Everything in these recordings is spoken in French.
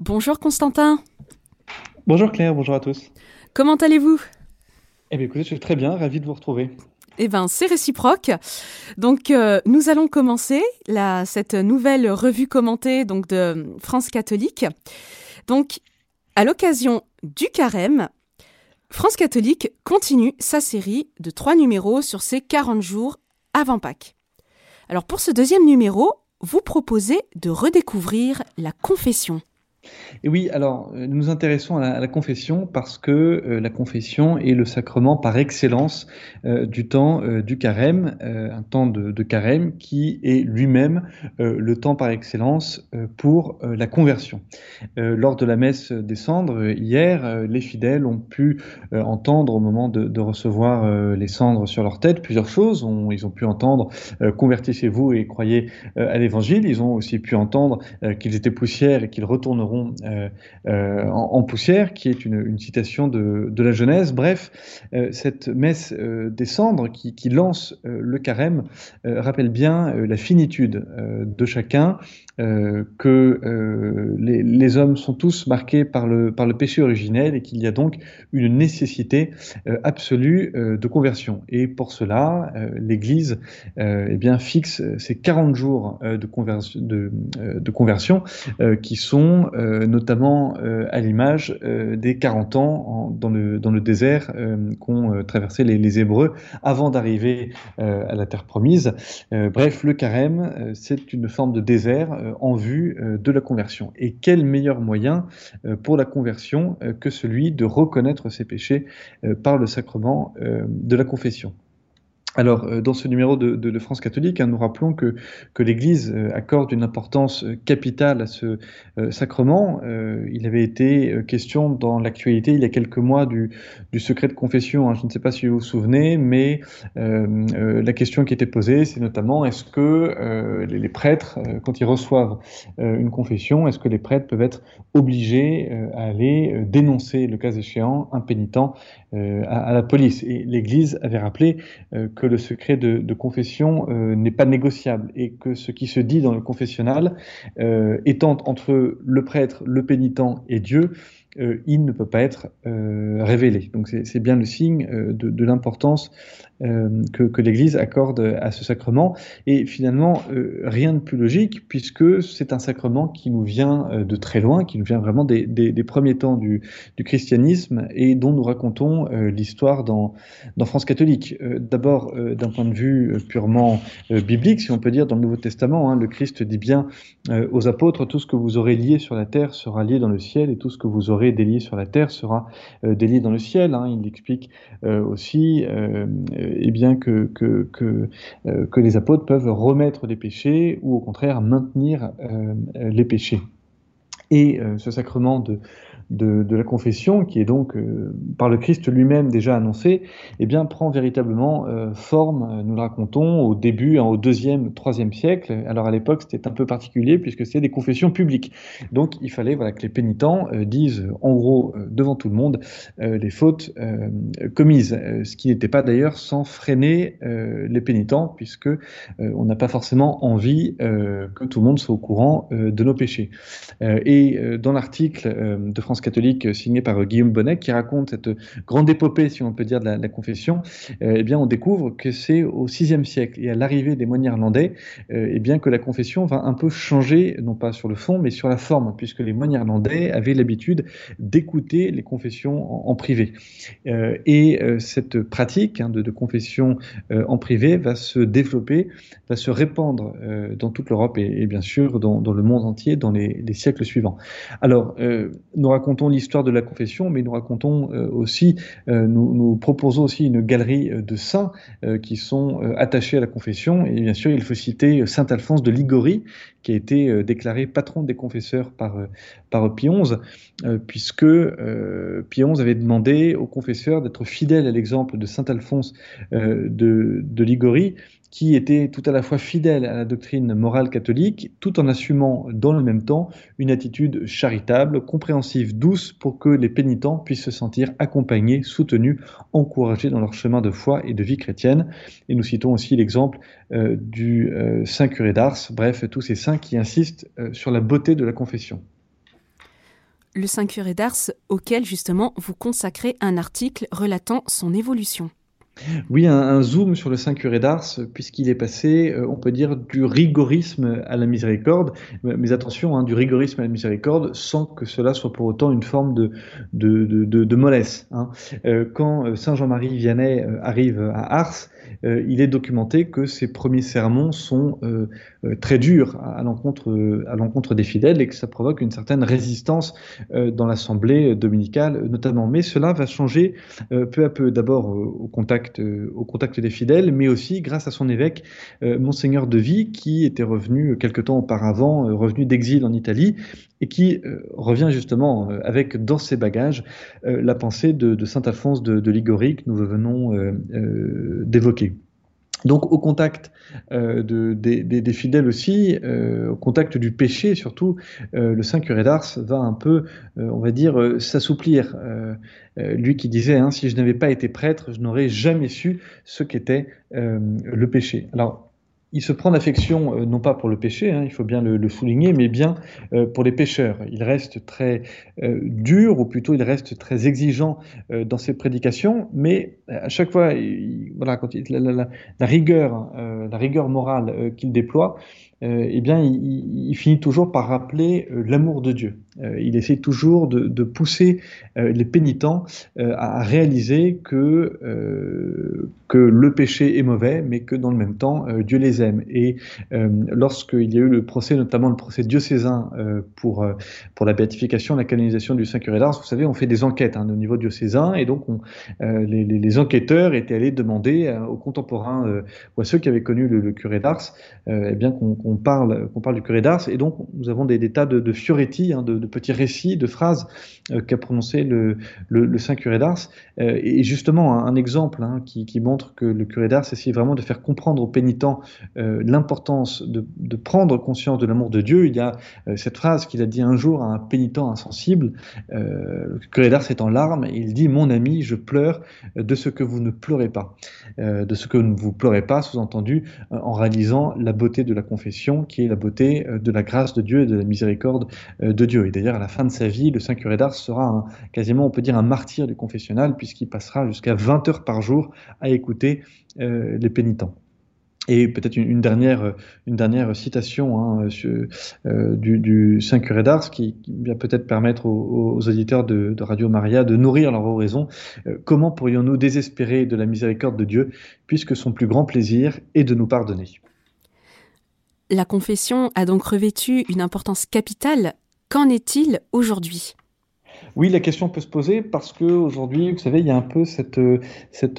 Bonjour Constantin. Bonjour Claire, bonjour à tous. Comment allez-vous? Eh bien écoutez, je suis très bien, ravi de vous retrouver. Eh bien, c'est réciproque. Donc, euh, nous allons commencer la, cette nouvelle revue commentée donc, de France catholique. Donc, à l'occasion du carême, France catholique continue sa série de trois numéros sur ces 40 jours avant Pâques. Alors, pour ce deuxième numéro, vous proposez de redécouvrir la confession. Et oui, alors euh, nous nous intéressons à la, confession parce que euh, la confession est le sacrement par excellence euh, du temps du carême, un temps de, carême qui est lui-même le temps par excellence pour la conversion. lors de la messe des cendres hier, les fidèles ont pu entendre au moment de, recevoir les cendres sur leur tête plusieurs choses. ils ont pu entendre convertissez-vous et croyez à l'Évangile. Ils ont aussi pu entendre qu'ils étaient poussières et qu'ils retourneront euh, euh, en, poussière, qui est une, citation de, la Genèse. Bref, euh, cette messe des cendres qui, lance le carême rappelle bien la finitude de chacun, que les, hommes sont tous marqués par le, péché originel et qu'il y a donc une nécessité absolue de conversion. Et pour cela, l'Église eh bien, fixe ces 40 jours de, conversion, qui sont euh, notamment euh, à l'image euh, des 40 ans dans, le, désert qu'ont traversé les, Hébreux avant d'arriver à la terre promise. bref, le carême, c'est une forme de désert en vue de la conversion. Et quel meilleur moyen pour la conversion que celui de reconnaître ses péchés par le sacrement de la confession? Alors, euh, dans ce numéro de, France catholique, hein, nous rappelons que, l'Église euh, accorde une importance euh, capitale à ce sacrement. il avait été question dans l'actualité il y a quelques mois du, secret de confession. Hein. Je ne sais pas si vous vous souvenez, mais la question qui était posée, c'est notamment est-ce que les, prêtres, quand ils reçoivent une confession, est-ce que les prêtres peuvent être obligés à aller dénoncer, le cas échéant, un pénitent à, la police? Et l'Église avait rappelé que que le secret de, confession euh, n'est pas négociable et que ce qui se dit dans le confessionnal, euh, étant entre le prêtre, le pénitent et Dieu, euh, il ne peut pas être révélé. Donc c'est bien le signe de l'importance euh, que, l'Église accorde à ce sacrement. Et finalement, euh, rien de plus logique, puisque c'est un sacrement qui nous vient euh, de très loin, qui nous vient vraiment des, premiers temps du, christianisme et dont nous racontons l'histoire dans, dans, France catholique. D'abord, d'un point de vue purement biblique, si on peut dire, dans le Nouveau Testament, hein, le Christ dit bien aux apôtres, tout ce que vous aurez lié sur la terre sera lié dans le ciel, et tout ce que vous aurez délié sur la terre sera délié dans le ciel. Hein. Il explique aussi et bien que, euh, les apôtres peuvent remettre les péchés ou au contraire maintenir euh, les péchés. Et euh, ce sacrement de, la confession, qui est donc euh, par le Christ lui-même déjà annoncé, eh bien, prend véritablement euh, forme, nous le racontons, au début, hein, au deuxième, troisième siècle. Alors à l'époque, c'était un peu particulier puisque c'était des confessions publiques. Donc il fallait voilà, que les pénitents disent en gros devant tout le monde les fautes commises, ce qui n'était pas d'ailleurs sans freiner les pénitents, puisque on n'a pas forcément envie que tout le monde soit au courant de nos péchés. Dans l'article de France catholique euh, signé par euh, Guillaume Bonnet, qui raconte cette grande épopée, si on peut dire, de la, confession, euh, eh bien, on découvre que c'est au VIe siècle et à l'arrivée des moines irlandais, eh bien, que la confession va un peu changer, non pas sur le fond, mais sur la forme, puisque les moines irlandais avaient l'habitude d'écouter les confessions en, privé. et cette pratique hein, de, confession en privé va se développer, va se répandre dans toute l'Europe et, bien sûr dans, le monde entier dans les, siècles suivants. Alors, nous racontons l'histoire de la confession, mais nous racontons euh, aussi, euh, nous, proposons aussi une galerie euh, de saints qui sont attachés à la confession. Et bien sûr, il faut citer Saint Alphonse de Ligorie, qui a été déclaré patron des confesseurs par, par Pie XI, puisque Pie XI avait demandé aux confesseurs d'être fidèles à l'exemple de Saint Alphonse de, de Ligorie, qui était tout à la fois fidèle à la doctrine morale catholique, tout en assumant dans le même temps une attitude charitable, compréhensive, douce, pour que les pénitents puissent se sentir accompagnés, soutenus, encouragés dans leur chemin de foi et de vie chrétienne. Et nous citons aussi l'exemple euh, du euh, Saint curé d'Ars, bref, tous ces saints qui insistent euh, sur la beauté de la confession. le Saint Curé d'Ars, auquel justement vous consacrez un article relatant son évolution. Oui, un, zoom sur le Saint Curé d'Ars, puisqu'il est passé, euh, on peut dire, du rigorisme à la miséricorde, mais attention, hein, du rigorisme à la miséricorde, sans que cela soit pour autant une forme de, mollesse. Hein. Euh, quand euh, Saint Jean-Marie Vianney arrive à Ars, il est documenté que ces premiers sermons sont très durs à, à l'encontre des fidèles et que ça provoque une certaine résistance dans l'assemblée dominicale notamment. Mais cela va changer peu à peu, d'abord au contact au contact des fidèles, mais aussi grâce à son évêque monseigneur de Vie qui était revenu quelque temps auparavant revenu d'exil en Italie et qui revient justement avec dans ses bagages la pensée de, saint Alphonse de, de que nous venons d'évoquer. Donc au contact euh, de, des, fidèles aussi, euh, au contact du péché surtout, euh, le Saint curé d'Ars va un peu, on va dire, s'assouplir. lui qui disait, hein, si je n'avais pas été prêtre, je n'aurais jamais su ce qu'était le péché. Alors il se prend d'affection, euh, non pas pour le péché, hein, il faut bien le, souligner, mais bien euh, pour les pécheurs. Il reste très euh, dur, ou plutôt il reste très exigeant dans ses prédications, mais à chaque fois, voilà, quand il, la, rigueur, la rigueur morale qu'il déploie, eh bien, il, finit toujours par rappeler l'amour de Dieu. il essaie toujours de, pousser les pénitents à réaliser que, que le péché est mauvais, mais que dans le même temps, Dieu les et euh, lorsqu'il y a eu le procès, notamment le procès diocésain euh, pour, euh, pour la béatification, la canonisation du Saint Curé d'Ars, vous savez, on fait des enquêtes hein, au niveau diocésain, et donc on, les, les, enquêteurs étaient allés demander aux contemporains ou à ceux qui avaient connu le, curé d'Ars, eh bien qu'on parle, qu'on parle du curé d'Ars, et donc nous avons des, tas de, fioretti, hein, de, petits récits, de phrases qu'a prononcé le, le, Saint curé d'Ars, et justement un, exemple hein, qui, montre que le curé d'Ars essaie vraiment de faire comprendre aux pénitents euh, l'importance de, prendre conscience de l'amour de Dieu. Il y a euh, cette phrase qu'il a dit un jour à un pénitent insensible, euh, curé d'Ars est en larmes, et il dit Mon ami, je pleure de ce que vous ne pleurez pas. de ce que vous ne pleurez pas, sous-entendu, en réalisant la beauté de la confession, qui est la beauté de la grâce de Dieu et de la miséricorde de Dieu. Et d'ailleurs, à la fin de sa vie, le Saint curé d'Ars sera quasiment, on peut dire, un martyr du confessionnal, puisqu'il passera jusqu'à 20 heures par jour à écouter les pénitents. Et peut-être une, dernière, une dernière citation hein, euh, du, Saint Curé d'Ars qui, va peut-être permettre aux, auditeurs de, Radio Maria de nourrir leur oraison. Euh, comment pourrions-nous désespérer de la miséricorde de Dieu puisque son plus grand plaisir est de nous pardonner? La confession a donc revêtu une importance capitale. Qu'en est-il aujourd'hui? Oui, la question peut se poser parce que aujourd'hui, vous savez, il y a un peu cette,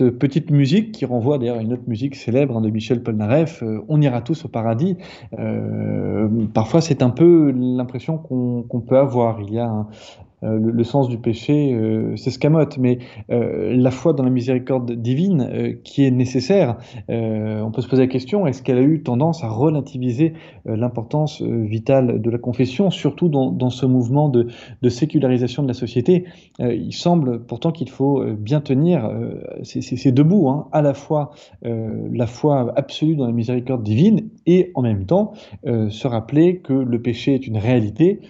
petite musique qui renvoie d'ailleurs à une autre musique célèbre hein, de Michel Polnareff, euh, On ira tous au paradis. Euh, parfois, c'est un peu l'impression qu'on peut avoir. Il y a un, euh, le, sens du péché euh, s'escamote, mais euh, la foi dans la miséricorde divine qui est nécessaire, on peut se poser la question, est-ce qu'elle a eu tendance à relativiser l'importance vitale de la confession, surtout dans, ce mouvement de, sécularisation de la société? Il semble pourtant qu'il faut bien tenir ces deux bouts, hein, à la fois la foi absolue dans la miséricorde divine et en même temps se rappeler que le péché est une réalité, euh,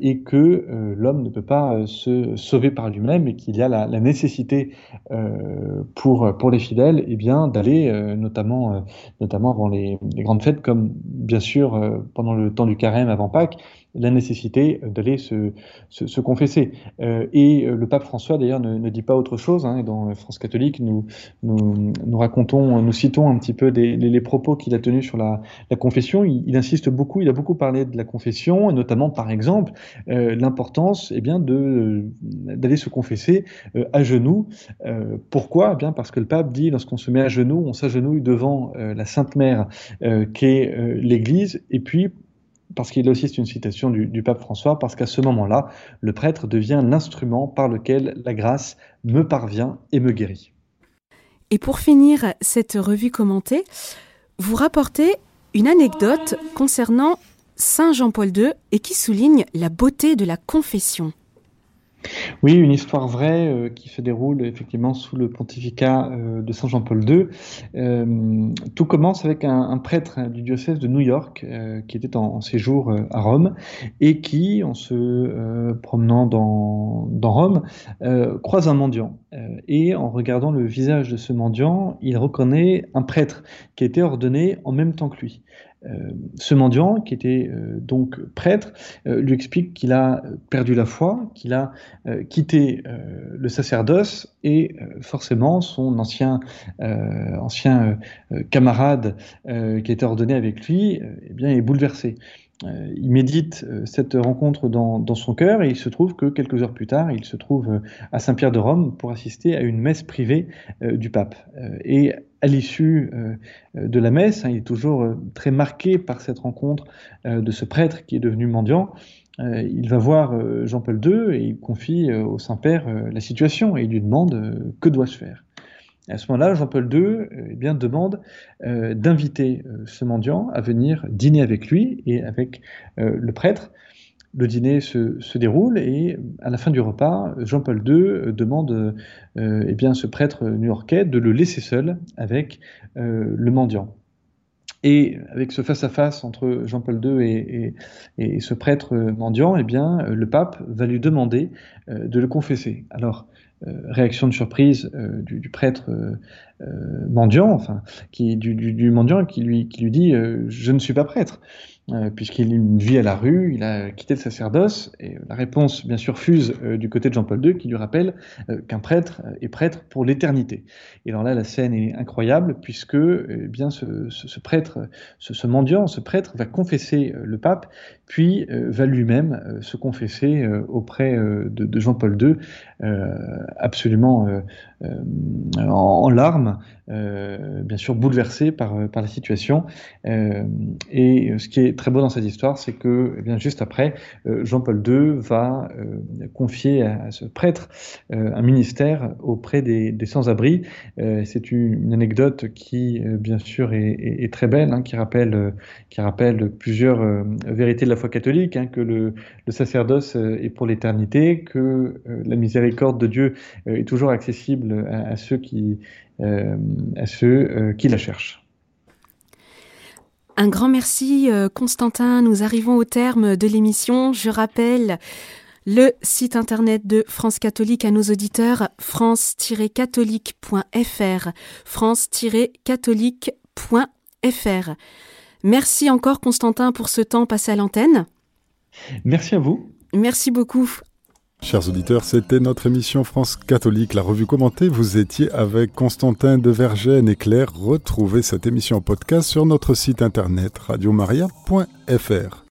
et que euh, l'homme ne peut pas euh, se sauver par lui-même et qu'il y a la, nécessité pour, les fidèles eh d'aller, notamment, notamment avant les, grandes fêtes, comme bien sûr pendant le temps du carême avant Pâques, la nécessité d'aller se, se, confesser. Euh, et euh, le pape François, d'ailleurs, ne, dit pas autre chose. Hein, dans France catholique, nous, nous, racontons, nous citons un petit peu les, propos qu'il a tenus sur la, confession. Il, insiste beaucoup, il a beaucoup parlé de la confession, et notamment, par exemple, euh, l'importance eh d'aller se confesser euh, à genoux. Euh, pourquoi? Eh bien Parce que le pape dit, lorsqu'on se met à genoux, on s'agenouille devant la Sainte Mère, qu'est l'Église, et puis parce qu'il aussi une citation du, pape François, parce qu'à ce moment-là, le prêtre devient l'instrument par lequel la grâce me parvient et me guérit. Et pour finir cette revue commentée, vous rapportez une anecdote concernant Saint Jean-Paul II et qui souligne la beauté de la confession. Oui, une histoire vraie euh, qui se déroule effectivement sous le pontificat euh, de Saint Jean-Paul II. Euh, tout commence avec un, prêtre du diocèse de New York qui était en, séjour à Rome et qui, en se promenant dans Rome, croise un mendiant. et en regardant le visage de ce mendiant, il reconnaît un prêtre qui a été ordonné en même temps que lui. Euh, ce mendiant, qui était euh, donc prêtre, euh, lui explique qu'il a perdu la foi, qu'il a quitté le sacerdoce et forcément son ancien, camarade qui était ordonné avec lui eh bien, est bouleversé. Il médite cette rencontre dans, dans, son cœur et il se trouve que quelques heures plus tard, il se trouve à Saint-Pierre de Rome pour assister à une messe privée du pape. et à l'issue euh, de la messe, hein, il est toujours euh, très marqué par cette rencontre euh, de ce prêtre qui est devenu mendiant. il va voir Jean-Paul II et il confie au Saint-Père la situation et il lui demande que dois-je faire? À ce moment-là, Jean-Paul II eh bien, demande d'inviter ce mendiant à venir dîner avec lui et avec le prêtre le dîner se, déroule et à la fin du repas, Jean-Paul II demande euh, eh bien, ce prêtre new-yorkais de le laisser seul avec euh, le mendiant. Et avec ce face-à-face entre Jean-Paul II et, ce prêtre mendiant, eh bien, le pape va lui demander euh, de le confesser. Alors, réaction de surprise du, prêtre mendiant, enfin, qui, du, mendiant qui lui, qui dit Je ne suis pas prêtre. Euh, puisqu'il vit à la rue, il a quitté le sacerdoce, et la réponse, bien sûr, fuse euh, du côté de Jean-Paul II, qui lui rappelle euh, qu'un prêtre est prêtre pour l'éternité. Et alors là, la scène est incroyable, puisque eh bien ce, prêtre, ce, mendiant, ce prêtre va confesser le pape, puis va lui-même se confesser auprès de, Jean-Paul II, absolument en, en, larmes, bien sûr bouleversé par, par la situation. et ce qui est très beau dans cette histoire, c'est que eh bien, juste après, euh, Jean-Paul II va euh, confier à, ce prêtre euh, un ministère auprès des, sans-abri. c'est une, anecdote qui, bien sûr, est, très belle, hein, qui, rappelle, qui rappelle plusieurs vérités de la foi catholique, hein, que le, sacerdoce est pour l'éternité, que la miséricorde de Dieu est toujours accessible à, ceux qui, à ceux qui la cherchent. Un grand merci euh, Constantin, nous arrivons au terme de l'émission. Je rappelle le site internet de France Catholique à nos auditeurs, france-catholique.fr, france-catholique.fr. Merci encore Constantin pour ce temps passé à l'antenne. Merci à vous. Merci beaucoup. Chers auditeurs, c'était notre émission France catholique, la revue commentée. Vous étiez avec Constantin de Vergène et Claire. Retrouvez cette émission en podcast sur notre site internet radiomaria.fr.